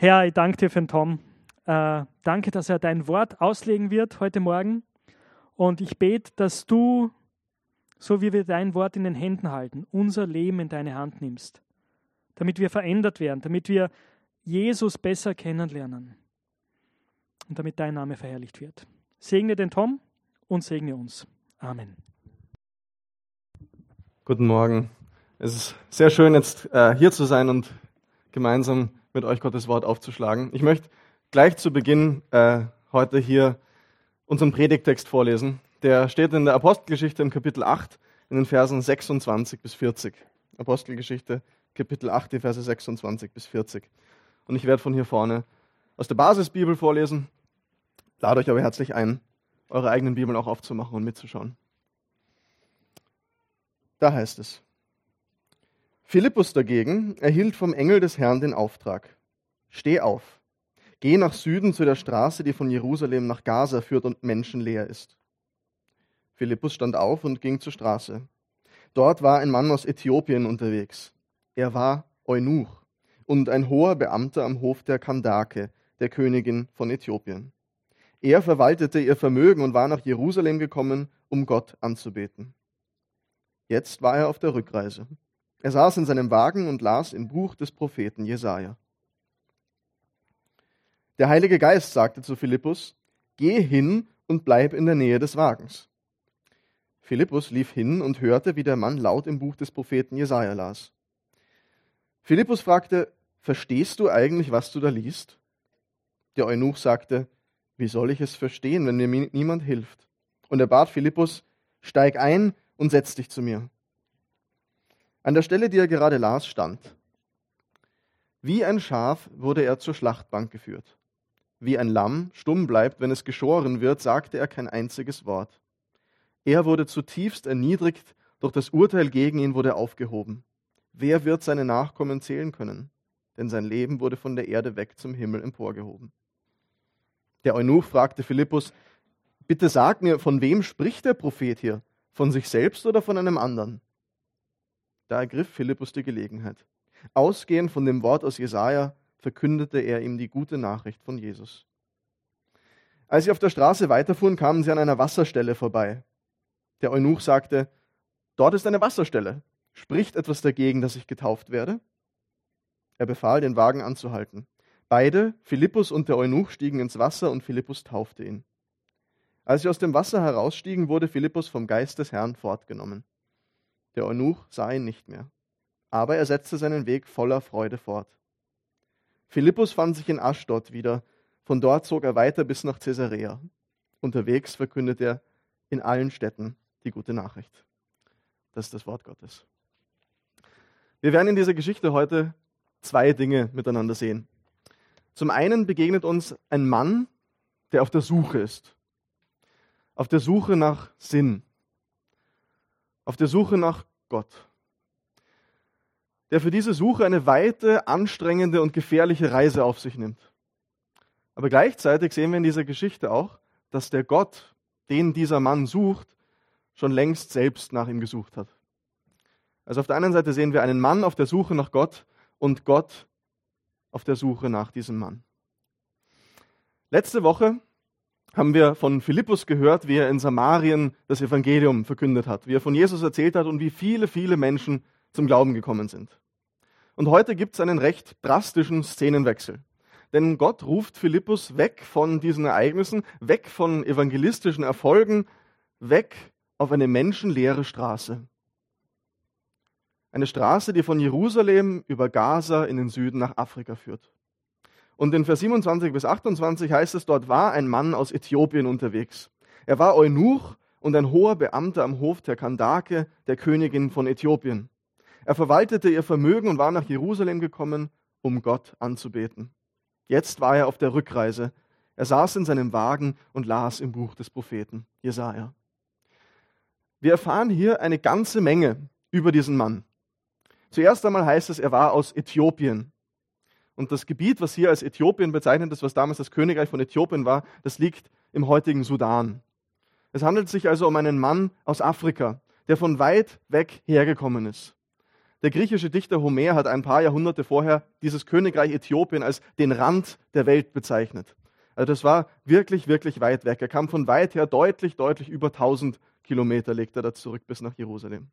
Herr, ich danke dir für den Tom. Äh, danke, dass er dein Wort auslegen wird heute Morgen. Und ich bete, dass du, so wie wir dein Wort in den Händen halten, unser Leben in deine Hand nimmst, damit wir verändert werden, damit wir Jesus besser kennenlernen und damit dein Name verherrlicht wird. Segne den Tom und segne uns. Amen. Guten Morgen. Es ist sehr schön, jetzt äh, hier zu sein und gemeinsam mit euch Gottes Wort aufzuschlagen. Ich möchte gleich zu Beginn äh, heute hier unseren Predigtext vorlesen. Der steht in der Apostelgeschichte im Kapitel 8 in den Versen 26 bis 40. Apostelgeschichte, Kapitel 8, die Verse 26 bis 40. Und ich werde von hier vorne aus der Basisbibel vorlesen. Lade euch aber herzlich ein, eure eigenen Bibeln auch aufzumachen und mitzuschauen. Da heißt es. Philippus dagegen erhielt vom Engel des Herrn den Auftrag. Steh auf, geh nach Süden zu der Straße, die von Jerusalem nach Gaza führt und menschenleer ist. Philippus stand auf und ging zur Straße. Dort war ein Mann aus Äthiopien unterwegs. Er war Eunuch und ein hoher Beamter am Hof der Kandake, der Königin von Äthiopien. Er verwaltete ihr Vermögen und war nach Jerusalem gekommen, um Gott anzubeten. Jetzt war er auf der Rückreise. Er saß in seinem Wagen und las im Buch des Propheten Jesaja. Der Heilige Geist sagte zu Philippus: Geh hin und bleib in der Nähe des Wagens. Philippus lief hin und hörte, wie der Mann laut im Buch des Propheten Jesaja las. Philippus fragte: Verstehst du eigentlich, was du da liest? Der Eunuch sagte: Wie soll ich es verstehen, wenn mir niemand hilft? Und er bat Philippus: Steig ein und setz dich zu mir. An der Stelle, die er gerade las, stand, wie ein Schaf wurde er zur Schlachtbank geführt. Wie ein Lamm stumm bleibt, wenn es geschoren wird, sagte er kein einziges Wort. Er wurde zutiefst erniedrigt, doch das Urteil gegen ihn wurde aufgehoben. Wer wird seine Nachkommen zählen können? Denn sein Leben wurde von der Erde weg zum Himmel emporgehoben. Der Eunuch fragte Philippus, bitte sag mir, von wem spricht der Prophet hier? Von sich selbst oder von einem anderen? Da ergriff Philippus die Gelegenheit. Ausgehend von dem Wort aus Jesaja verkündete er ihm die gute Nachricht von Jesus. Als sie auf der Straße weiterfuhren, kamen sie an einer Wasserstelle vorbei. Der Eunuch sagte: Dort ist eine Wasserstelle. Spricht etwas dagegen, dass ich getauft werde? Er befahl, den Wagen anzuhalten. Beide, Philippus und der Eunuch, stiegen ins Wasser und Philippus taufte ihn. Als sie aus dem Wasser herausstiegen, wurde Philippus vom Geist des Herrn fortgenommen. Der Eunuch sah ihn nicht mehr, aber er setzte seinen Weg voller Freude fort. Philippus fand sich in Aschdod wieder, von dort zog er weiter bis nach Caesarea. Unterwegs verkündet er in allen Städten die gute Nachricht. Das ist das Wort Gottes. Wir werden in dieser Geschichte heute zwei Dinge miteinander sehen. Zum einen begegnet uns ein Mann, der auf der Suche ist auf der Suche nach Sinn, auf der Suche nach Gott, der für diese Suche eine weite, anstrengende und gefährliche Reise auf sich nimmt. Aber gleichzeitig sehen wir in dieser Geschichte auch, dass der Gott, den dieser Mann sucht, schon längst selbst nach ihm gesucht hat. Also auf der einen Seite sehen wir einen Mann auf der Suche nach Gott und Gott auf der Suche nach diesem Mann. Letzte Woche haben wir von Philippus gehört, wie er in Samarien das Evangelium verkündet hat, wie er von Jesus erzählt hat und wie viele, viele Menschen zum Glauben gekommen sind. Und heute gibt es einen recht drastischen Szenenwechsel. Denn Gott ruft Philippus weg von diesen Ereignissen, weg von evangelistischen Erfolgen, weg auf eine menschenleere Straße. Eine Straße, die von Jerusalem über Gaza in den Süden nach Afrika führt. Und in Vers 27 bis 28 heißt es, dort war ein Mann aus Äthiopien unterwegs. Er war Eunuch und ein hoher Beamter am Hof der Kandake, der Königin von Äthiopien. Er verwaltete ihr Vermögen und war nach Jerusalem gekommen, um Gott anzubeten. Jetzt war er auf der Rückreise. Er saß in seinem Wagen und las im Buch des Propheten Jesaja. Wir erfahren hier eine ganze Menge über diesen Mann. Zuerst einmal heißt es, er war aus Äthiopien. Und das Gebiet, was hier als Äthiopien bezeichnet ist, was damals das Königreich von Äthiopien war, das liegt im heutigen Sudan. Es handelt sich also um einen Mann aus Afrika, der von weit weg hergekommen ist. Der griechische Dichter Homer hat ein paar Jahrhunderte vorher dieses Königreich Äthiopien als den Rand der Welt bezeichnet. Also das war wirklich, wirklich weit weg. Er kam von weit her deutlich, deutlich über 1000 Kilometer, legt er da zurück bis nach Jerusalem.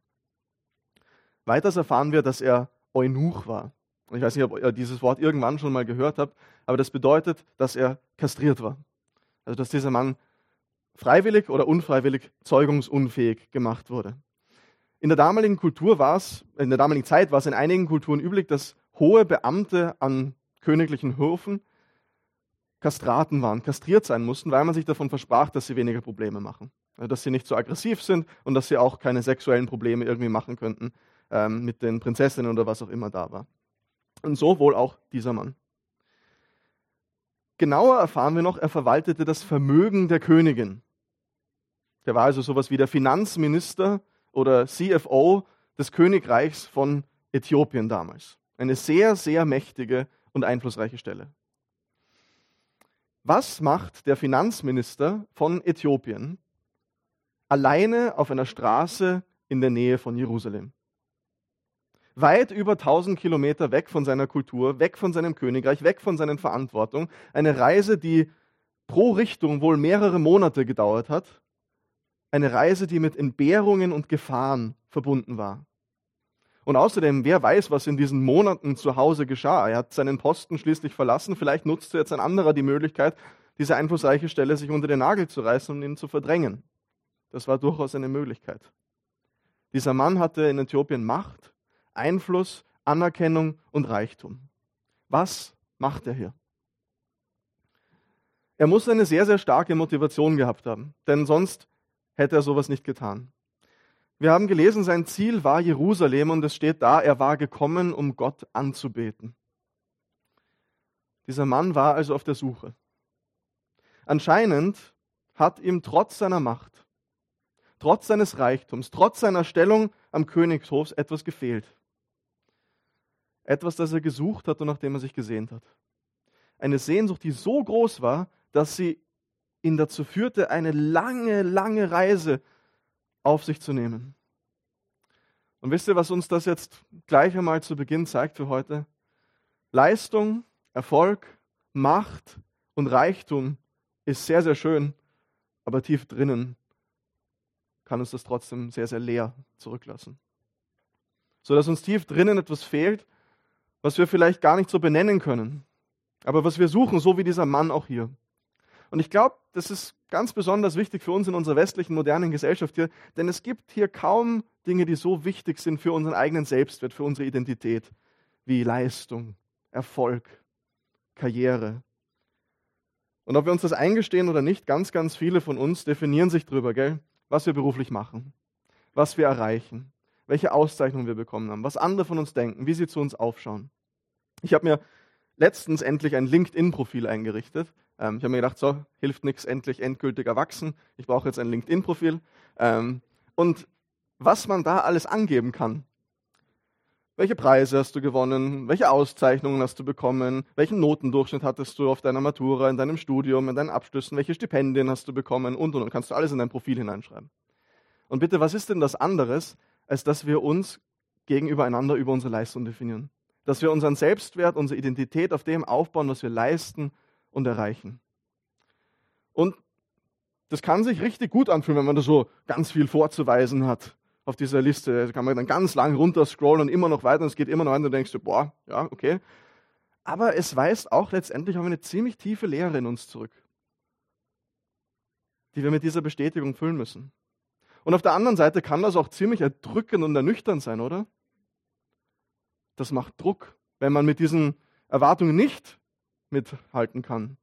Weiters erfahren wir, dass er Eunuch war. Ich weiß nicht, ob ihr dieses Wort irgendwann schon mal gehört habt, aber das bedeutet, dass er kastriert war. Also dass dieser Mann freiwillig oder unfreiwillig zeugungsunfähig gemacht wurde. In der damaligen Kultur war es, in der damaligen Zeit war es in einigen Kulturen üblich, dass hohe Beamte an königlichen Höfen Kastraten waren, kastriert sein mussten, weil man sich davon versprach, dass sie weniger Probleme machen. Dass sie nicht so aggressiv sind und dass sie auch keine sexuellen Probleme irgendwie machen könnten ähm, mit den Prinzessinnen oder was auch immer da war. Und so wohl auch dieser Mann. Genauer erfahren wir noch, er verwaltete das Vermögen der Königin. Der war also sowas wie der Finanzminister oder CFO des Königreichs von Äthiopien damals. Eine sehr, sehr mächtige und einflussreiche Stelle. Was macht der Finanzminister von Äthiopien alleine auf einer Straße in der Nähe von Jerusalem? Weit über 1000 Kilometer weg von seiner Kultur, weg von seinem Königreich, weg von seinen Verantwortungen. Eine Reise, die pro Richtung wohl mehrere Monate gedauert hat eine Reise, die mit Entbehrungen und Gefahren verbunden war. Und außerdem, wer weiß, was in diesen Monaten zu Hause geschah. Er hat seinen Posten schließlich verlassen. Vielleicht nutzte jetzt ein anderer die Möglichkeit, diese einflussreiche Stelle sich unter den Nagel zu reißen und ihn zu verdrängen. Das war durchaus eine Möglichkeit. Dieser Mann hatte in Äthiopien Macht, Einfluss, Anerkennung und Reichtum. Was macht er hier? Er muss eine sehr, sehr starke Motivation gehabt haben, denn sonst hätte er sowas nicht getan. Wir haben gelesen, sein Ziel war Jerusalem und es steht da, er war gekommen, um Gott anzubeten. Dieser Mann war also auf der Suche. Anscheinend hat ihm trotz seiner Macht, trotz seines Reichtums, trotz seiner Stellung am Königshof etwas gefehlt. Etwas, das er gesucht hat und nach dem er sich gesehnt hat. Eine Sehnsucht, die so groß war, dass sie ihn dazu führte, eine lange, lange Reise auf sich zu nehmen. Und wisst ihr, was uns das jetzt gleich einmal zu Beginn zeigt für heute? Leistung, Erfolg, Macht und Reichtum ist sehr, sehr schön, aber tief drinnen kann uns das trotzdem sehr, sehr leer zurücklassen. So dass uns tief drinnen etwas fehlt, was wir vielleicht gar nicht so benennen können, aber was wir suchen, so wie dieser Mann auch hier. Und ich glaube, das ist ganz besonders wichtig für uns in unserer westlichen modernen Gesellschaft hier, denn es gibt hier kaum Dinge, die so wichtig sind für unseren eigenen Selbstwert, für unsere Identität, wie Leistung, Erfolg, Karriere. Und ob wir uns das eingestehen oder nicht, ganz, ganz viele von uns definieren sich darüber, gell, was wir beruflich machen, was wir erreichen, welche Auszeichnungen wir bekommen haben, was andere von uns denken, wie sie zu uns aufschauen. Ich habe mir letztens endlich ein LinkedIn-Profil eingerichtet. Ähm, ich habe mir gedacht, so, hilft nichts, endlich endgültig erwachsen. Ich brauche jetzt ein LinkedIn-Profil. Ähm, und was man da alles angeben kann. Welche Preise hast du gewonnen? Welche Auszeichnungen hast du bekommen? Welchen Notendurchschnitt hattest du auf deiner Matura, in deinem Studium, in deinen Abschlüssen? Welche Stipendien hast du bekommen? Und, und, und. Kannst du alles in dein Profil hineinschreiben. Und bitte, was ist denn das anderes, als dass wir uns gegenüber einander über unsere Leistung definieren? Dass wir unseren Selbstwert, unsere Identität auf dem aufbauen, was wir leisten und erreichen. Und das kann sich richtig gut anfühlen, wenn man da so ganz viel vorzuweisen hat auf dieser Liste. Da kann man dann ganz lang runterscrollen und immer noch weiter und es geht immer noch weiter und denkst du, boah, ja, okay. Aber es weist auch letztendlich auf eine ziemlich tiefe Lehre in uns zurück, die wir mit dieser Bestätigung füllen müssen. Und auf der anderen Seite kann das auch ziemlich erdrückend und ernüchternd sein, oder? Das macht Druck, wenn man mit diesen Erwartungen nicht mithalten kann.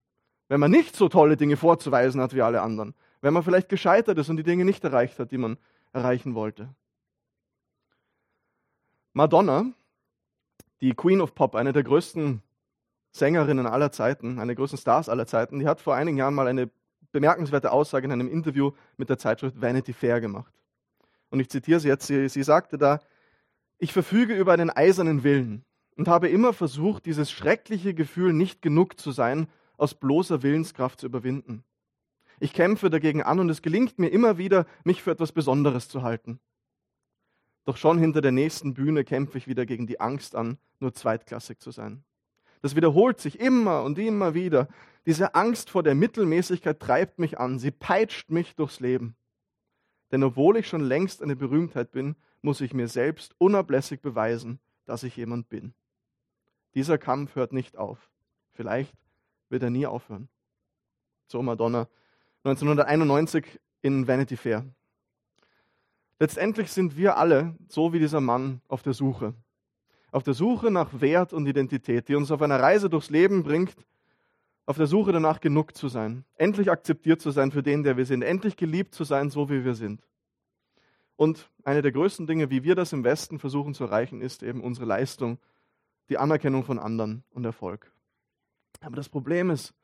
Wenn man nicht so tolle Dinge vorzuweisen hat wie alle anderen. Wenn man vielleicht gescheitert ist und die Dinge nicht erreicht hat, die man erreichen wollte. Madonna, die Queen of Pop, eine der größten Sängerinnen aller Zeiten, eine der größten Stars aller Zeiten, die hat vor einigen Jahren mal eine bemerkenswerte Aussage in einem Interview mit der Zeitschrift Vanity Fair gemacht. Und ich zitiere sie jetzt, sie, sie sagte da, ich verfüge über einen eisernen Willen und habe immer versucht, dieses schreckliche Gefühl, nicht genug zu sein, aus bloßer Willenskraft zu überwinden. Ich kämpfe dagegen an und es gelingt mir immer wieder, mich für etwas Besonderes zu halten. Doch schon hinter der nächsten Bühne kämpfe ich wieder gegen die Angst an, nur zweitklassig zu sein. Das wiederholt sich immer und immer wieder. Diese Angst vor der Mittelmäßigkeit treibt mich an, sie peitscht mich durchs Leben. Denn obwohl ich schon längst eine Berühmtheit bin, muss ich mir selbst unablässig beweisen, dass ich jemand bin. Dieser Kampf hört nicht auf. Vielleicht wird er nie aufhören. So Madonna 1991 in Vanity Fair. Letztendlich sind wir alle, so wie dieser Mann, auf der Suche. Auf der Suche nach Wert und Identität, die uns auf einer Reise durchs Leben bringt, auf der Suche danach genug zu sein, endlich akzeptiert zu sein für den, der wir sind, endlich geliebt zu sein, so wie wir sind. Und eine der größten Dinge, wie wir das im Westen versuchen zu erreichen, ist eben unsere Leistung, die Anerkennung von anderen und Erfolg. Aber das Problem ist,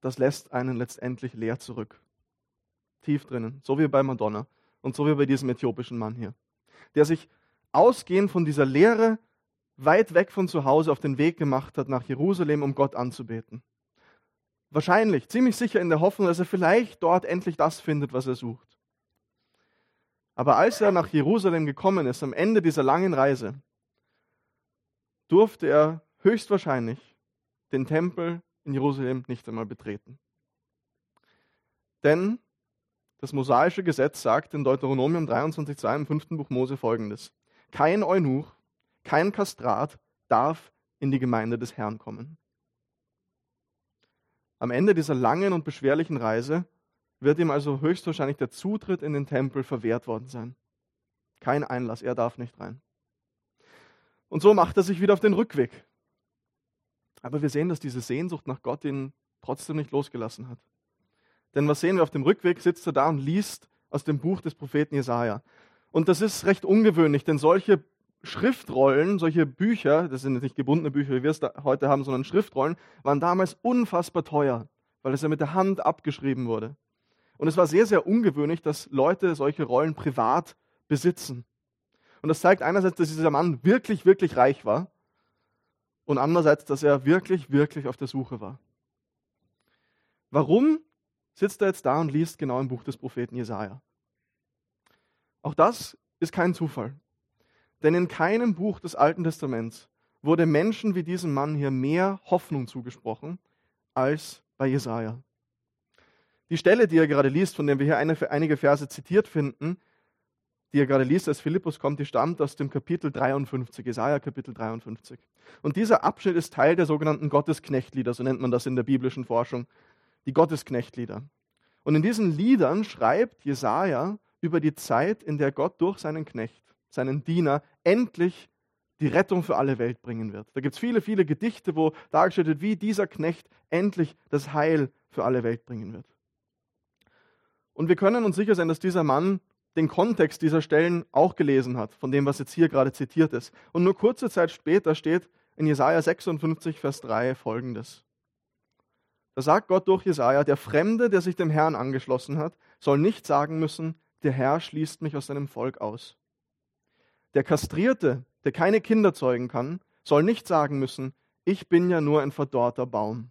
das lässt einen letztendlich leer zurück. Tief drinnen, so wie bei Madonna und so wie bei diesem äthiopischen Mann hier, der sich ausgehend von dieser Lehre weit weg von zu Hause auf den Weg gemacht hat nach Jerusalem, um Gott anzubeten. Wahrscheinlich, ziemlich sicher in der Hoffnung, dass er vielleicht dort endlich das findet, was er sucht. Aber als er nach Jerusalem gekommen ist, am Ende dieser langen Reise, durfte er höchstwahrscheinlich den Tempel in Jerusalem nicht einmal betreten. Denn das mosaische Gesetz sagt in Deuteronomium 23,2 im fünften Buch Mose folgendes. Kein Eunuch, kein Kastrat darf in die Gemeinde des Herrn kommen. Am Ende dieser langen und beschwerlichen Reise wird ihm also höchstwahrscheinlich der Zutritt in den Tempel verwehrt worden sein. Kein Einlass, er darf nicht rein. Und so macht er sich wieder auf den Rückweg. Aber wir sehen, dass diese Sehnsucht nach Gott ihn trotzdem nicht losgelassen hat. Denn was sehen wir auf dem Rückweg? Sitzt er da und liest aus dem Buch des Propheten Jesaja. Und das ist recht ungewöhnlich, denn solche Schriftrollen, solche Bücher, das sind nicht gebundene Bücher, wie wir es heute haben, sondern Schriftrollen, waren damals unfassbar teuer, weil es ja mit der Hand abgeschrieben wurde. Und es war sehr, sehr ungewöhnlich, dass Leute solche Rollen privat besitzen. Und das zeigt einerseits, dass dieser Mann wirklich, wirklich reich war und andererseits, dass er wirklich, wirklich auf der Suche war. Warum sitzt er jetzt da und liest genau im Buch des Propheten Jesaja. Auch das ist kein Zufall. Denn in keinem Buch des Alten Testaments wurde Menschen wie diesem Mann hier mehr Hoffnung zugesprochen als bei Jesaja. Die Stelle, die er gerade liest, von der wir hier eine, einige Verse zitiert finden, die er gerade liest, als Philippus kommt, die stammt aus dem Kapitel 53, Jesaja Kapitel 53. Und dieser Abschnitt ist Teil der sogenannten Gottesknechtlieder, so nennt man das in der biblischen Forschung die Gottesknechtlieder. Und in diesen Liedern schreibt Jesaja über die Zeit, in der Gott durch seinen Knecht, seinen Diener, endlich die Rettung für alle Welt bringen wird. Da gibt es viele, viele Gedichte, wo dargestellt wird, wie dieser Knecht endlich das Heil für alle Welt bringen wird. Und wir können uns sicher sein, dass dieser Mann den Kontext dieser Stellen auch gelesen hat, von dem, was jetzt hier gerade zitiert ist. Und nur kurze Zeit später steht in Jesaja 56, Vers 3 folgendes. Da sagt Gott durch Jesaja: Der Fremde, der sich dem Herrn angeschlossen hat, soll nicht sagen müssen, der Herr schließt mich aus seinem Volk aus. Der Kastrierte, der keine Kinder zeugen kann, soll nicht sagen müssen, ich bin ja nur ein verdorrter Baum.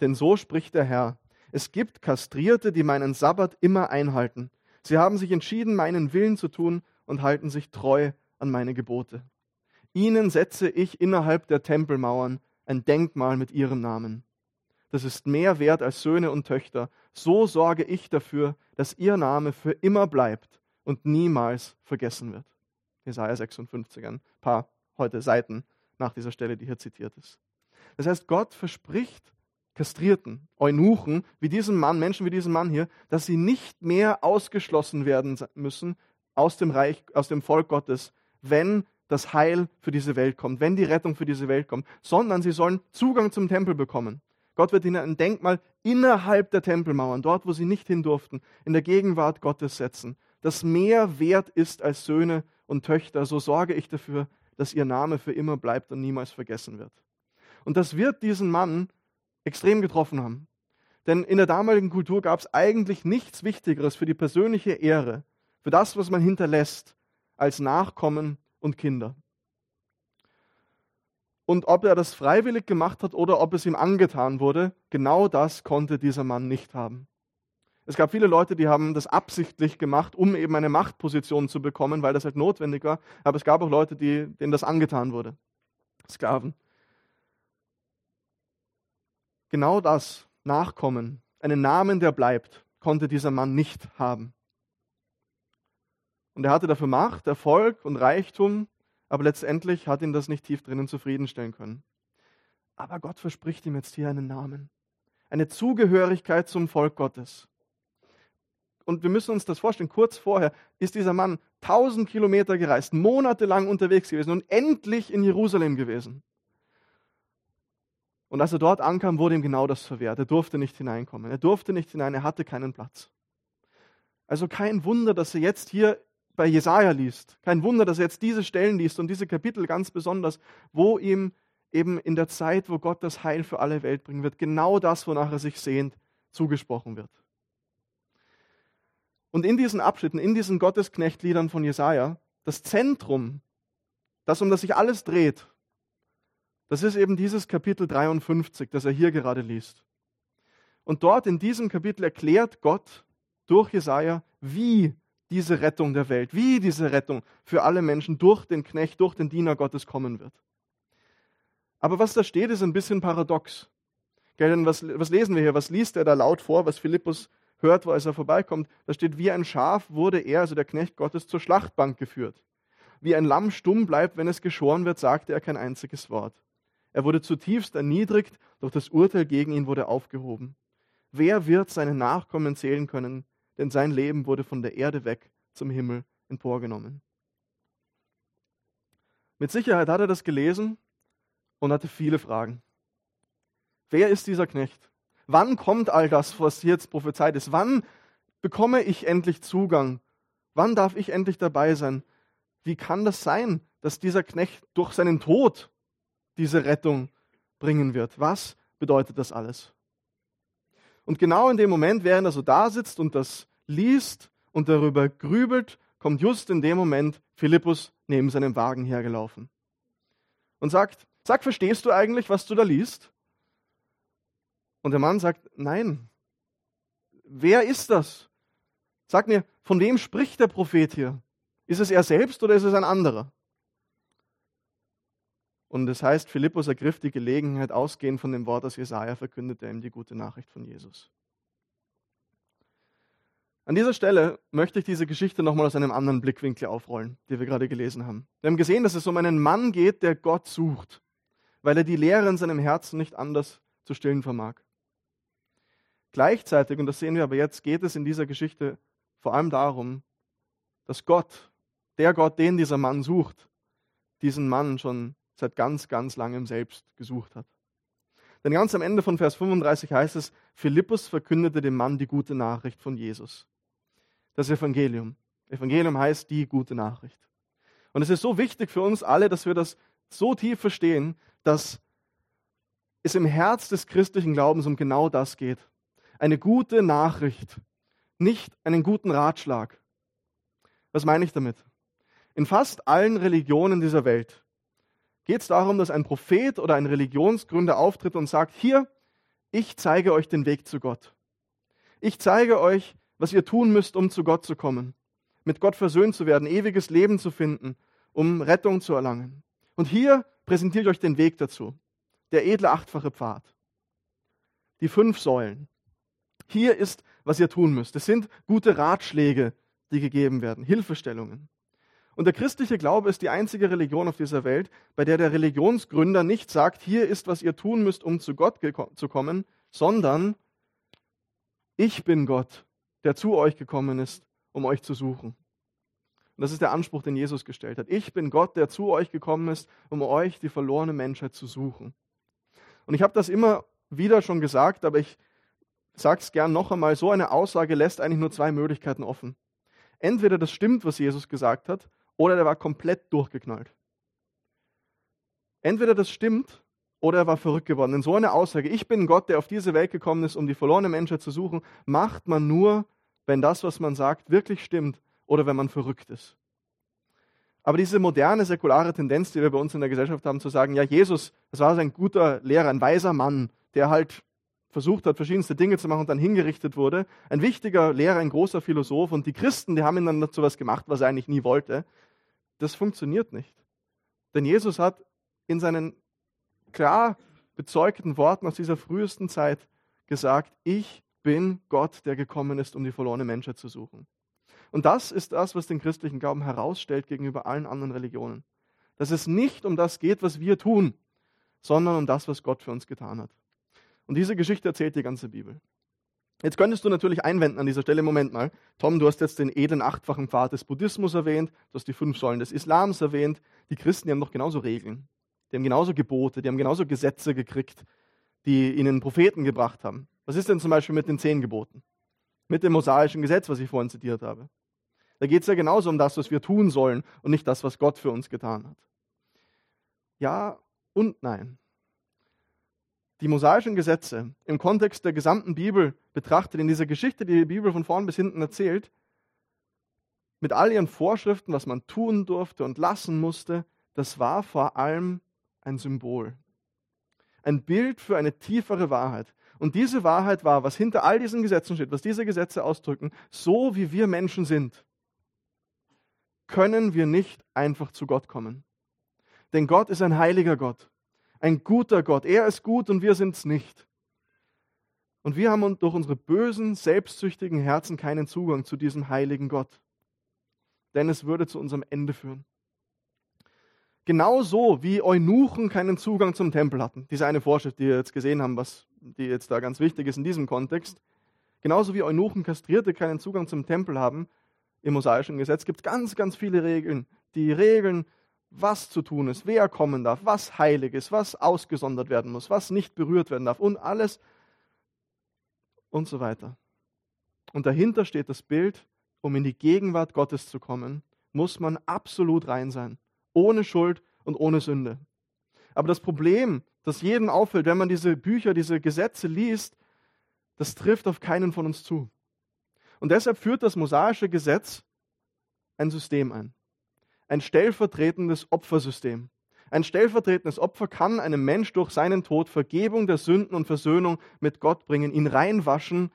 Denn so spricht der Herr. Es gibt Kastrierte, die meinen Sabbat immer einhalten. Sie haben sich entschieden, meinen Willen zu tun und halten sich treu an meine Gebote. Ihnen setze ich innerhalb der Tempelmauern ein Denkmal mit ihrem Namen das ist mehr wert als Söhne und Töchter. So sorge ich dafür, dass ihr Name für immer bleibt und niemals vergessen wird. Jesaja 56, ein paar heute Seiten nach dieser Stelle, die hier zitiert ist. Das heißt, Gott verspricht Kastrierten, Eunuchen, wie diesem Mann, Menschen wie diesem Mann hier, dass sie nicht mehr ausgeschlossen werden müssen aus dem Reich, aus dem Volk Gottes, wenn das Heil für diese Welt kommt, wenn die Rettung für diese Welt kommt, sondern sie sollen Zugang zum Tempel bekommen. Gott wird ihnen ein Denkmal innerhalb der Tempelmauern, dort wo sie nicht hin durften, in der Gegenwart Gottes setzen, das mehr wert ist als Söhne und Töchter. So sorge ich dafür, dass ihr Name für immer bleibt und niemals vergessen wird. Und das wird diesen Mann extrem getroffen haben. Denn in der damaligen Kultur gab es eigentlich nichts Wichtigeres für die persönliche Ehre, für das, was man hinterlässt, als Nachkommen und Kinder. Und ob er das freiwillig gemacht hat oder ob es ihm angetan wurde, genau das konnte dieser Mann nicht haben. Es gab viele Leute, die haben das absichtlich gemacht, um eben eine Machtposition zu bekommen, weil das halt notwendig war. Aber es gab auch Leute, die, denen das angetan wurde. Sklaven. Genau das, Nachkommen, einen Namen, der bleibt, konnte dieser Mann nicht haben. Und er hatte dafür Macht, Erfolg und Reichtum, aber letztendlich hat ihn das nicht tief drinnen zufriedenstellen können. Aber Gott verspricht ihm jetzt hier einen Namen, eine Zugehörigkeit zum Volk Gottes. Und wir müssen uns das vorstellen, kurz vorher ist dieser Mann tausend Kilometer gereist, monatelang unterwegs gewesen und endlich in Jerusalem gewesen. Und als er dort ankam, wurde ihm genau das verwehrt. Er durfte nicht hineinkommen. Er durfte nicht hinein, er hatte keinen Platz. Also kein Wunder, dass er jetzt hier bei Jesaja liest. Kein Wunder, dass er jetzt diese Stellen liest und diese Kapitel ganz besonders, wo ihm eben in der Zeit, wo Gott das Heil für alle Welt bringen wird, genau das, wonach er sich sehnt, zugesprochen wird. Und in diesen Abschnitten, in diesen Gottesknechtliedern von Jesaja, das Zentrum, das um das sich alles dreht, das ist eben dieses Kapitel 53, das er hier gerade liest. Und dort in diesem Kapitel erklärt Gott durch Jesaja, wie diese Rettung der Welt, wie diese Rettung für alle Menschen durch den Knecht, durch den Diener Gottes kommen wird. Aber was da steht, ist ein bisschen paradox. Gell, was, was lesen wir hier? Was liest er da laut vor, was Philippus hört, als er vorbeikommt. Da steht, wie ein Schaf wurde er, also der Knecht Gottes, zur Schlachtbank geführt. Wie ein Lamm stumm bleibt, wenn es geschoren wird, sagte er kein einziges Wort. Er wurde zutiefst erniedrigt, doch das Urteil gegen ihn wurde aufgehoben. Wer wird seine Nachkommen zählen können? Denn sein Leben wurde von der Erde weg zum Himmel emporgenommen. Mit Sicherheit hat er das gelesen und hatte viele Fragen. Wer ist dieser Knecht? Wann kommt all das, was jetzt prophezeit ist? Wann bekomme ich endlich Zugang? Wann darf ich endlich dabei sein? Wie kann das sein, dass dieser Knecht durch seinen Tod diese Rettung bringen wird? Was bedeutet das alles? Und genau in dem Moment, während er so da sitzt und das liest und darüber grübelt, kommt just in dem Moment Philippus neben seinem Wagen hergelaufen und sagt, sag, verstehst du eigentlich, was du da liest? Und der Mann sagt, nein. Wer ist das? Sag mir, von wem spricht der Prophet hier? Ist es er selbst oder ist es ein anderer? Und das heißt, Philippus ergriff die Gelegenheit, ausgehend von dem Wort, das Jesaja verkündete, ihm die gute Nachricht von Jesus. An dieser Stelle möchte ich diese Geschichte nochmal aus einem anderen Blickwinkel aufrollen, die wir gerade gelesen haben. Wir haben gesehen, dass es um einen Mann geht, der Gott sucht, weil er die Leere in seinem Herzen nicht anders zu stillen vermag. Gleichzeitig, und das sehen wir aber jetzt, geht es in dieser Geschichte vor allem darum, dass Gott, der Gott, den dieser Mann sucht, diesen Mann schon seit ganz, ganz langem selbst gesucht hat. Denn ganz am Ende von Vers 35 heißt es, Philippus verkündete dem Mann die gute Nachricht von Jesus. Das Evangelium. Evangelium heißt die gute Nachricht. Und es ist so wichtig für uns alle, dass wir das so tief verstehen, dass es im Herz des christlichen Glaubens um genau das geht eine gute Nachricht, nicht einen guten Ratschlag. Was meine ich damit? In fast allen Religionen dieser Welt geht es darum, dass ein Prophet oder ein Religionsgründer auftritt und sagt, hier, ich zeige euch den Weg zu Gott. Ich zeige euch, was ihr tun müsst, um zu Gott zu kommen, mit Gott versöhnt zu werden, ewiges Leben zu finden, um Rettung zu erlangen. Und hier präsentiere ich euch den Weg dazu, der edle achtfache Pfad, die fünf Säulen. Hier ist, was ihr tun müsst. Es sind gute Ratschläge, die gegeben werden, Hilfestellungen. Und der christliche Glaube ist die einzige Religion auf dieser Welt, bei der der Religionsgründer nicht sagt, hier ist, was ihr tun müsst, um zu Gott zu kommen, sondern ich bin Gott, der zu euch gekommen ist, um euch zu suchen. Und das ist der Anspruch, den Jesus gestellt hat. Ich bin Gott, der zu euch gekommen ist, um euch, die verlorene Menschheit, zu suchen. Und ich habe das immer wieder schon gesagt, aber ich sage es gern noch einmal, so eine Aussage lässt eigentlich nur zwei Möglichkeiten offen. Entweder das stimmt, was Jesus gesagt hat, oder er war komplett durchgeknallt. Entweder das stimmt oder er war verrückt geworden. Denn so eine Aussage, ich bin Gott, der auf diese Welt gekommen ist, um die verlorene Menschheit zu suchen, macht man nur, wenn das, was man sagt, wirklich stimmt oder wenn man verrückt ist. Aber diese moderne, säkulare Tendenz, die wir bei uns in der Gesellschaft haben, zu sagen, ja, Jesus, das war ein guter Lehrer, ein weiser Mann, der halt versucht hat, verschiedenste Dinge zu machen und dann hingerichtet wurde. Ein wichtiger Lehrer, ein großer Philosoph und die Christen, die haben ihn dann dazu was gemacht, was er eigentlich nie wollte. Das funktioniert nicht. Denn Jesus hat in seinen klar bezeugten Worten aus dieser frühesten Zeit gesagt, ich bin Gott, der gekommen ist, um die verlorene Menschheit zu suchen. Und das ist das, was den christlichen Glauben herausstellt gegenüber allen anderen Religionen. Dass es nicht um das geht, was wir tun, sondern um das, was Gott für uns getan hat. Und diese Geschichte erzählt die ganze Bibel. Jetzt könntest du natürlich einwenden an dieser Stelle, Moment mal, Tom, du hast jetzt den Eden achtfachen Pfad des Buddhismus erwähnt, du hast die fünf Säulen des Islams erwähnt, die Christen, die haben doch genauso Regeln, die haben genauso Gebote, die haben genauso Gesetze gekriegt, die ihnen Propheten gebracht haben. Was ist denn zum Beispiel mit den zehn Geboten? Mit dem mosaischen Gesetz, was ich vorhin zitiert habe. Da geht es ja genauso um das, was wir tun sollen und nicht das, was Gott für uns getan hat. Ja und nein. Die mosaischen Gesetze im Kontext der gesamten Bibel betrachtet, in dieser Geschichte, die die Bibel von vorn bis hinten erzählt, mit all ihren Vorschriften, was man tun durfte und lassen musste, das war vor allem ein Symbol. Ein Bild für eine tiefere Wahrheit. Und diese Wahrheit war, was hinter all diesen Gesetzen steht, was diese Gesetze ausdrücken, so wie wir Menschen sind, können wir nicht einfach zu Gott kommen. Denn Gott ist ein heiliger Gott, ein guter Gott. Er ist gut und wir sind es nicht. Und wir haben durch unsere bösen, selbstsüchtigen Herzen keinen Zugang zu diesem heiligen Gott. Denn es würde zu unserem Ende führen. Genauso wie Eunuchen keinen Zugang zum Tempel hatten. Diese eine Vorschrift, die wir jetzt gesehen haben, was, die jetzt da ganz wichtig ist in diesem Kontext. Genauso wie Eunuchen Kastrierte keinen Zugang zum Tempel haben, im mosaischen Gesetz gibt es ganz, ganz viele Regeln, die regeln, was zu tun ist, wer kommen darf, was heilig ist, was ausgesondert werden muss, was nicht berührt werden darf und alles und so weiter. Und dahinter steht das Bild, um in die Gegenwart Gottes zu kommen, muss man absolut rein sein, ohne Schuld und ohne Sünde. Aber das Problem, das jedem auffällt, wenn man diese Bücher, diese Gesetze liest, das trifft auf keinen von uns zu. Und deshalb führt das mosaische Gesetz ein System ein. Ein stellvertretendes Opfersystem. Ein stellvertretendes Opfer kann einem Mensch durch seinen Tod Vergebung der Sünden und Versöhnung mit Gott bringen, ihn reinwaschen,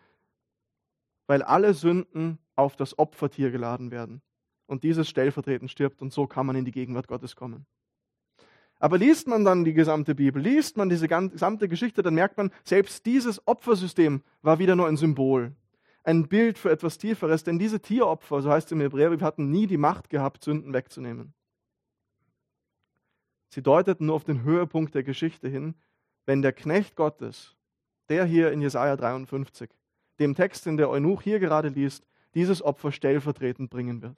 weil alle Sünden auf das Opfertier geladen werden. Und dieses stellvertretend stirbt und so kann man in die Gegenwart Gottes kommen. Aber liest man dann die gesamte Bibel, liest man diese gesamte Geschichte, dann merkt man, selbst dieses Opfersystem war wieder nur ein Symbol ein Bild für etwas Tieferes, denn diese Tieropfer, so heißt es im Hebräerbrief, hatten nie die Macht gehabt, Sünden wegzunehmen. Sie deuteten nur auf den Höhepunkt der Geschichte hin, wenn der Knecht Gottes, der hier in Jesaja 53, dem Text, den der Eunuch hier gerade liest, dieses Opfer stellvertretend bringen wird.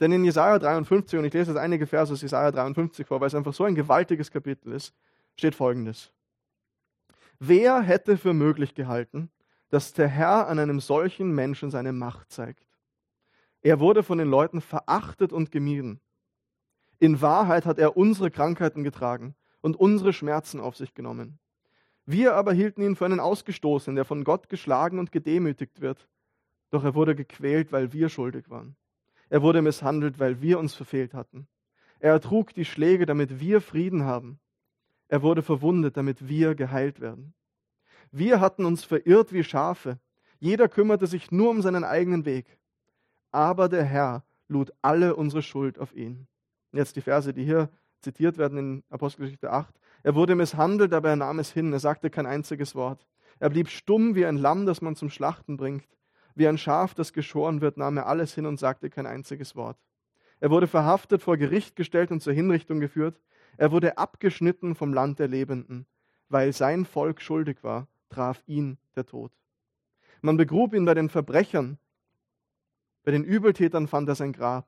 Denn in Jesaja 53, und ich lese jetzt einige Verse aus Jesaja 53 vor, weil es einfach so ein gewaltiges Kapitel ist, steht folgendes. Wer hätte für möglich gehalten, dass der Herr an einem solchen Menschen seine Macht zeigt. Er wurde von den Leuten verachtet und gemieden. In Wahrheit hat er unsere Krankheiten getragen und unsere Schmerzen auf sich genommen. Wir aber hielten ihn für einen Ausgestoßenen, der von Gott geschlagen und gedemütigt wird. Doch er wurde gequält, weil wir schuldig waren. Er wurde misshandelt, weil wir uns verfehlt hatten. Er ertrug die Schläge, damit wir Frieden haben. Er wurde verwundet, damit wir geheilt werden. Wir hatten uns verirrt wie Schafe. Jeder kümmerte sich nur um seinen eigenen Weg. Aber der Herr lud alle unsere Schuld auf ihn. Jetzt die Verse, die hier zitiert werden in Apostelgeschichte 8. Er wurde misshandelt, aber er nahm es hin. Er sagte kein einziges Wort. Er blieb stumm wie ein Lamm, das man zum Schlachten bringt. Wie ein Schaf, das geschoren wird, nahm er alles hin und sagte kein einziges Wort. Er wurde verhaftet, vor Gericht gestellt und zur Hinrichtung geführt. Er wurde abgeschnitten vom Land der Lebenden, weil sein Volk schuldig war traf ihn der Tod. Man begrub ihn bei den Verbrechern, bei den Übeltätern fand er sein Grab.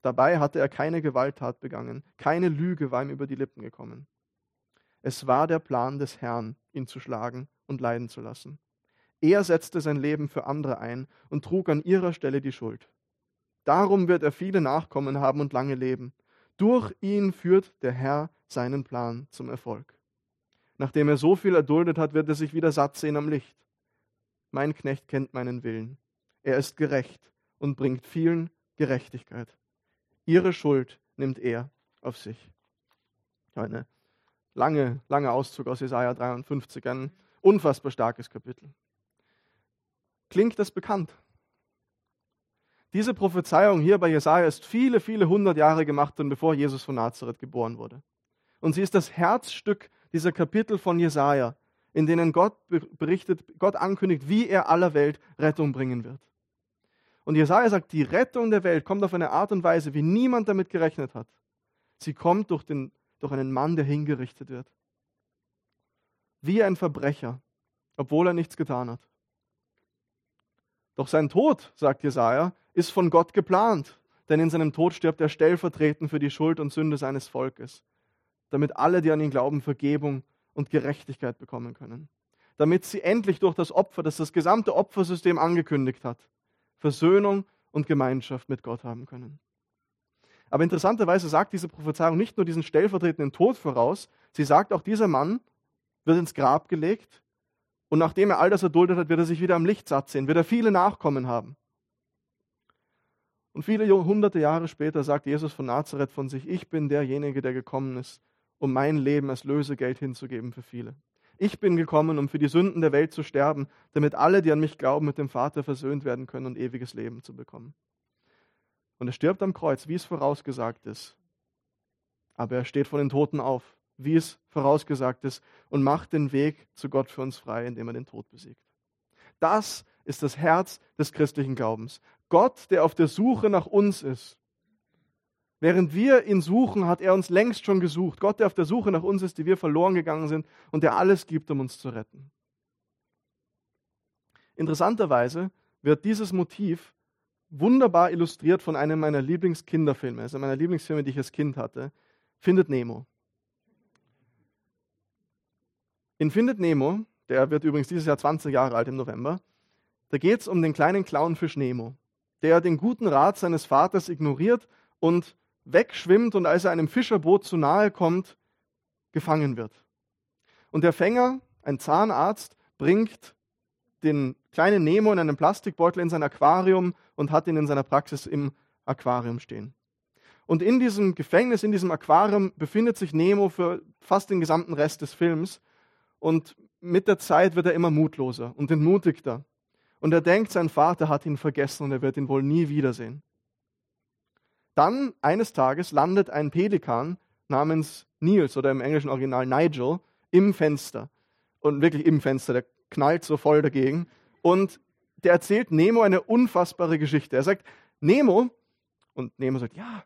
Dabei hatte er keine Gewalttat begangen, keine Lüge war ihm über die Lippen gekommen. Es war der Plan des Herrn, ihn zu schlagen und leiden zu lassen. Er setzte sein Leben für andere ein und trug an ihrer Stelle die Schuld. Darum wird er viele Nachkommen haben und lange leben. Durch ihn führt der Herr seinen Plan zum Erfolg. Nachdem er so viel erduldet hat, wird er sich wieder satt sehen am Licht. Mein Knecht kennt meinen Willen. Er ist gerecht und bringt vielen Gerechtigkeit. Ihre Schuld nimmt er auf sich. Eine Lange, lange Auszug aus Jesaja 53, ein unfassbar starkes Kapitel. Klingt das bekannt? Diese Prophezeiung hier bei Jesaja ist viele, viele hundert Jahre gemacht worden, bevor Jesus von Nazareth geboren wurde. Und sie ist das Herzstück dieser Kapitel von Jesaja, in denen Gott berichtet, Gott ankündigt, wie er aller Welt Rettung bringen wird. Und Jesaja sagt, die Rettung der Welt kommt auf eine Art und Weise, wie niemand damit gerechnet hat. Sie kommt durch, den, durch einen Mann, der hingerichtet wird. Wie ein Verbrecher, obwohl er nichts getan hat. Doch sein Tod, sagt Jesaja, ist von Gott geplant, denn in seinem Tod stirbt er stellvertretend für die Schuld und Sünde seines Volkes, damit alle, die an ihn glauben, Vergebung und Gerechtigkeit bekommen können. Damit sie endlich durch das Opfer, das das gesamte Opfersystem angekündigt hat, Versöhnung und Gemeinschaft mit Gott haben können. Aber interessanterweise sagt diese Prophezeiung nicht nur diesen stellvertretenden Tod voraus, sie sagt auch, dieser Mann wird ins Grab gelegt und nachdem er all das erduldet hat, wird er sich wieder am Licht satt sehen, wird er viele Nachkommen haben. Und viele hunderte Jahre später sagt Jesus von Nazareth von sich, ich bin derjenige, der gekommen ist, um mein Leben als Lösegeld hinzugeben für viele. Ich bin gekommen, um für die Sünden der Welt zu sterben, damit alle, die an mich glauben, mit dem Vater versöhnt werden können und ewiges Leben zu bekommen. Und er stirbt am Kreuz, wie es vorausgesagt ist. Aber er steht von den Toten auf, wie es vorausgesagt ist, und macht den Weg zu Gott für uns frei, indem er den Tod besiegt. Das ist das Herz des christlichen Glaubens. Gott, der auf der Suche nach uns ist. Während wir ihn suchen, hat er uns längst schon gesucht. Gott, der auf der Suche nach uns ist, die wir verloren gegangen sind und der alles gibt, um uns zu retten. Interessanterweise wird dieses Motiv wunderbar illustriert von einem meiner Lieblingskinderfilme, also meiner Lieblingsfilme, die ich als Kind hatte, Findet Nemo. In Findet Nemo, der wird übrigens dieses Jahr 20 Jahre alt im November, da geht es um den kleinen Clownfisch Nemo der den guten Rat seines Vaters ignoriert und wegschwimmt und als er einem Fischerboot zu nahe kommt, gefangen wird. Und der Fänger, ein Zahnarzt, bringt den kleinen Nemo in einem Plastikbeutel in sein Aquarium und hat ihn in seiner Praxis im Aquarium stehen. Und in diesem Gefängnis, in diesem Aquarium befindet sich Nemo für fast den gesamten Rest des Films. Und mit der Zeit wird er immer mutloser und entmutigter. Und er denkt, sein Vater hat ihn vergessen und er wird ihn wohl nie wiedersehen. Dann eines Tages landet ein Pelikan namens Niels oder im englischen Original Nigel im Fenster. Und wirklich im Fenster, der knallt so voll dagegen. Und der erzählt Nemo eine unfassbare Geschichte. Er sagt, Nemo, und Nemo sagt, ja,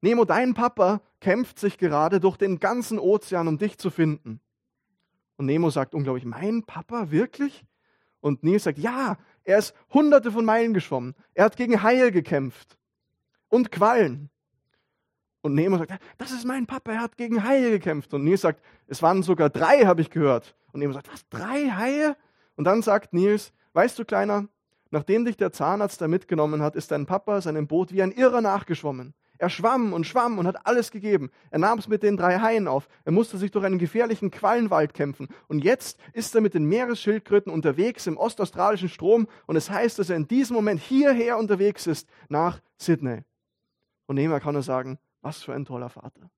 Nemo, dein Papa kämpft sich gerade durch den ganzen Ozean, um dich zu finden. Und Nemo sagt unglaublich, mein Papa, wirklich? Und Nils sagt, ja, er ist hunderte von Meilen geschwommen. Er hat gegen Haie gekämpft und Quallen. Und Nemo sagt, das ist mein Papa, er hat gegen Haie gekämpft. Und Nils sagt, es waren sogar drei, habe ich gehört. Und Nemo sagt, was, drei Haie? Und dann sagt Nils, weißt du, Kleiner, nachdem dich der Zahnarzt da mitgenommen hat, ist dein Papa seinem Boot wie ein Irrer nachgeschwommen. Er schwamm und schwamm und hat alles gegeben. Er nahm es mit den drei Haien auf. Er musste sich durch einen gefährlichen Quallenwald kämpfen. Und jetzt ist er mit den Meeresschildkröten unterwegs im ostaustralischen Strom. Und es heißt, dass er in diesem Moment hierher unterwegs ist nach Sydney. Und Nehmer kann er sagen, was für ein toller Vater.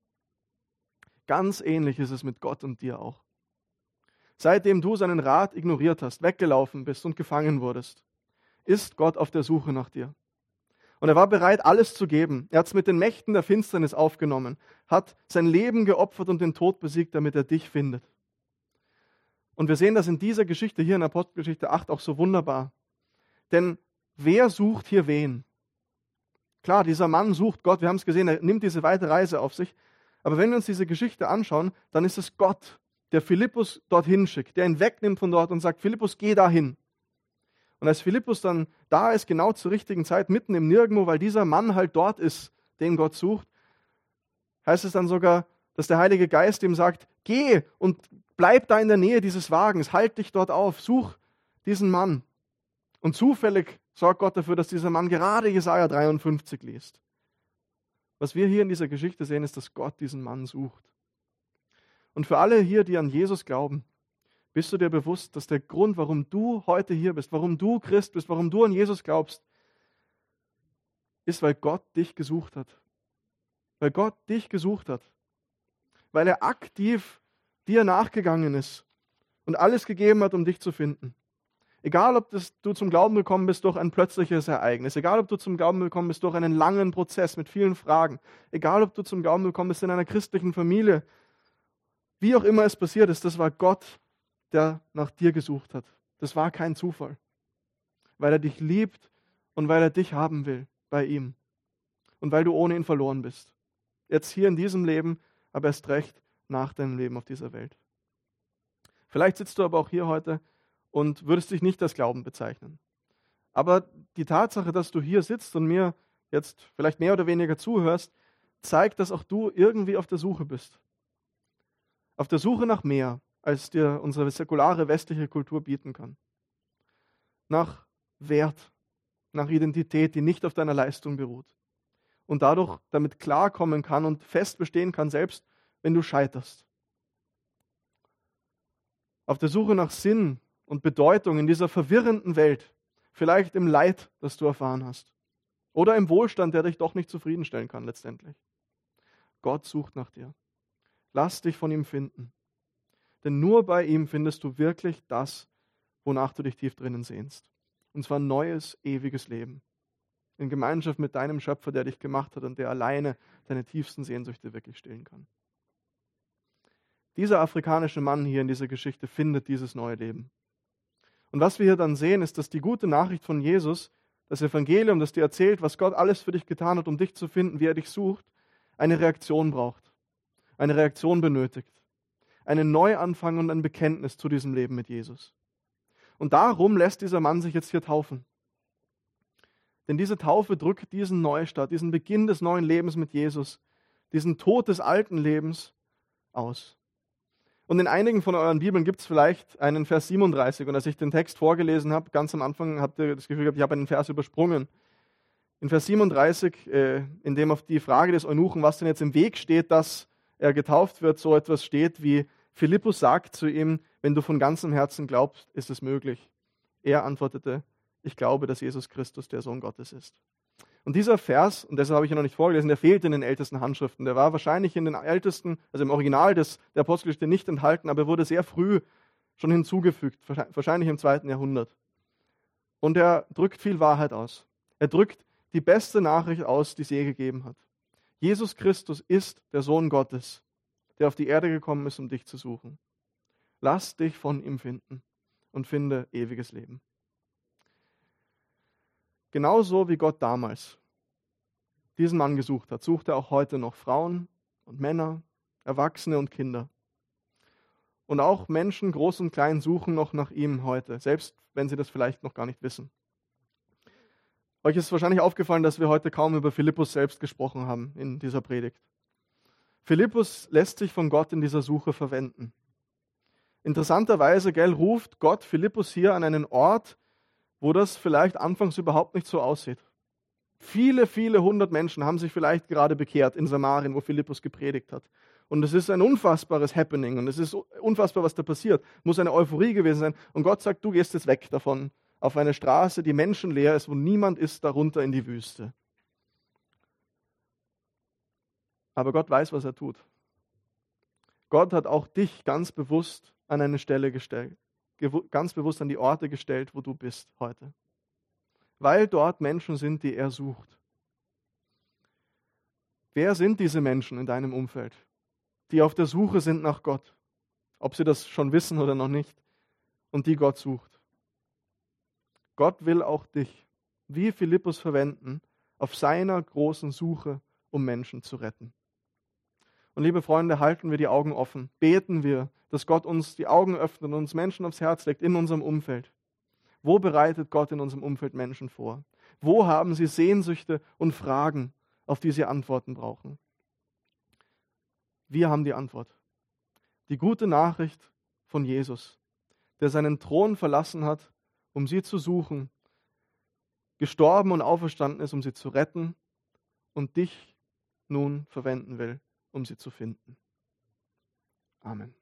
Ganz ähnlich ist es mit Gott und dir auch. Seitdem du seinen Rat ignoriert hast, weggelaufen bist und gefangen wurdest, ist Gott auf der Suche nach dir. Und er war bereit, alles zu geben. Er hat es mit den Mächten der Finsternis aufgenommen, hat sein Leben geopfert und den Tod besiegt, damit er dich findet. Und wir sehen das in dieser Geschichte hier in Apostelgeschichte 8 auch so wunderbar. Denn wer sucht hier wen? Klar, dieser Mann sucht Gott, wir haben es gesehen, er nimmt diese weite Reise auf sich. Aber wenn wir uns diese Geschichte anschauen, dann ist es Gott, der Philippus dorthin schickt, der ihn wegnimmt von dort und sagt, Philippus, geh dahin. Und als Philippus dann da ist, genau zur richtigen Zeit, mitten im Nirgendwo, weil dieser Mann halt dort ist, den Gott sucht, heißt es dann sogar, dass der Heilige Geist ihm sagt, geh und bleib da in der Nähe dieses Wagens, halt dich dort auf, such diesen Mann. Und zufällig sorgt Gott dafür, dass dieser Mann gerade Jesaja 53 liest. Was wir hier in dieser Geschichte sehen, ist, dass Gott diesen Mann sucht. Und für alle hier, die an Jesus glauben, bist du dir bewusst, dass der Grund, warum du heute hier bist, warum du Christ bist, warum du an Jesus glaubst, ist, weil Gott dich gesucht hat. Weil Gott dich gesucht hat. Weil er aktiv dir nachgegangen ist und alles gegeben hat, um dich zu finden. Egal, ob das, du zum Glauben gekommen bist durch ein plötzliches Ereignis, egal, ob du zum Glauben gekommen bist durch einen langen Prozess mit vielen Fragen, egal, ob du zum Glauben gekommen bist in einer christlichen Familie, wie auch immer es passiert ist, das war Gott, der nach dir gesucht hat. Das war kein Zufall, weil er dich liebt und weil er dich haben will bei ihm und weil du ohne ihn verloren bist. Jetzt hier in diesem Leben, aber erst recht nach deinem Leben auf dieser Welt. Vielleicht sitzt du aber auch hier heute und würdest dich nicht als Glauben bezeichnen. Aber die Tatsache, dass du hier sitzt und mir jetzt vielleicht mehr oder weniger zuhörst, zeigt, dass auch du irgendwie auf der Suche bist. Auf der Suche nach mehr, als dir unsere säkulare westliche Kultur bieten kann. Nach Wert, nach Identität, die nicht auf deiner Leistung beruht. Und dadurch damit klarkommen kann und fest bestehen kann, selbst wenn du scheiterst. Auf der Suche nach Sinn, und Bedeutung in dieser verwirrenden Welt, vielleicht im Leid, das du erfahren hast, oder im Wohlstand, der dich doch nicht zufriedenstellen kann letztendlich. Gott sucht nach dir. Lass dich von ihm finden. Denn nur bei ihm findest du wirklich das, wonach du dich tief drinnen sehnst. Und zwar neues, ewiges Leben. In Gemeinschaft mit deinem Schöpfer, der dich gemacht hat und der alleine deine tiefsten Sehnsüchte wirklich stillen kann. Dieser afrikanische Mann hier in dieser Geschichte findet dieses neue Leben. Und was wir hier dann sehen, ist, dass die gute Nachricht von Jesus, das Evangelium, das dir erzählt, was Gott alles für dich getan hat, um dich zu finden, wie er dich sucht, eine Reaktion braucht, eine Reaktion benötigt, einen Neuanfang und ein Bekenntnis zu diesem Leben mit Jesus. Und darum lässt dieser Mann sich jetzt hier taufen. Denn diese Taufe drückt diesen Neustart, diesen Beginn des neuen Lebens mit Jesus, diesen Tod des alten Lebens aus. Und in einigen von euren Bibeln gibt es vielleicht einen Vers 37. Und als ich den Text vorgelesen habe, ganz am Anfang habt ihr das Gefühl gehabt, ich habe einen Vers übersprungen. In Vers 37, äh, in dem auf die Frage des Eunuchen, was denn jetzt im Weg steht, dass er getauft wird, so etwas steht wie, Philippus sagt zu ihm, wenn du von ganzem Herzen glaubst, ist es möglich. Er antwortete, ich glaube, dass Jesus Christus der Sohn Gottes ist. Und dieser Vers, und deshalb habe ich ihn noch nicht vorgelesen, der fehlt in den ältesten Handschriften. Der war wahrscheinlich in den ältesten, also im Original des, der Apostelgeschichte nicht enthalten, aber er wurde sehr früh schon hinzugefügt, wahrscheinlich im zweiten Jahrhundert. Und er drückt viel Wahrheit aus. Er drückt die beste Nachricht aus, die es je gegeben hat. Jesus Christus ist der Sohn Gottes, der auf die Erde gekommen ist, um dich zu suchen. Lass dich von ihm finden und finde ewiges Leben. Genauso wie Gott damals diesen Mann gesucht hat, sucht er auch heute noch Frauen und Männer, Erwachsene und Kinder. Und auch Menschen, groß und klein, suchen noch nach ihm heute, selbst wenn sie das vielleicht noch gar nicht wissen. Euch ist wahrscheinlich aufgefallen, dass wir heute kaum über Philippus selbst gesprochen haben in dieser Predigt. Philippus lässt sich von Gott in dieser Suche verwenden. Interessanterweise, gell, ruft Gott Philippus hier an einen Ort, wo das vielleicht anfangs überhaupt nicht so aussieht. Viele, viele hundert Menschen haben sich vielleicht gerade bekehrt in Samarien, wo Philippus gepredigt hat. Und es ist ein unfassbares Happening und es ist unfassbar, was da passiert. Muss eine Euphorie gewesen sein. Und Gott sagt, du gehst jetzt weg davon auf eine Straße, die menschenleer ist, wo niemand ist, darunter in die Wüste. Aber Gott weiß, was er tut. Gott hat auch dich ganz bewusst an eine Stelle gestellt ganz bewusst an die Orte gestellt, wo du bist heute. Weil dort Menschen sind, die er sucht. Wer sind diese Menschen in deinem Umfeld, die auf der Suche sind nach Gott? Ob sie das schon wissen oder noch nicht. Und die Gott sucht. Gott will auch dich, wie Philippus, verwenden auf seiner großen Suche, um Menschen zu retten. Und liebe Freunde, halten wir die Augen offen. Beten wir, dass Gott uns die Augen öffnet und uns Menschen aufs Herz legt in unserem Umfeld. Wo bereitet Gott in unserem Umfeld Menschen vor? Wo haben sie Sehnsüchte und Fragen, auf die sie Antworten brauchen? Wir haben die Antwort. Die gute Nachricht von Jesus, der seinen Thron verlassen hat, um sie zu suchen, gestorben und auferstanden ist, um sie zu retten und dich nun verwenden will um sie zu finden. Amen.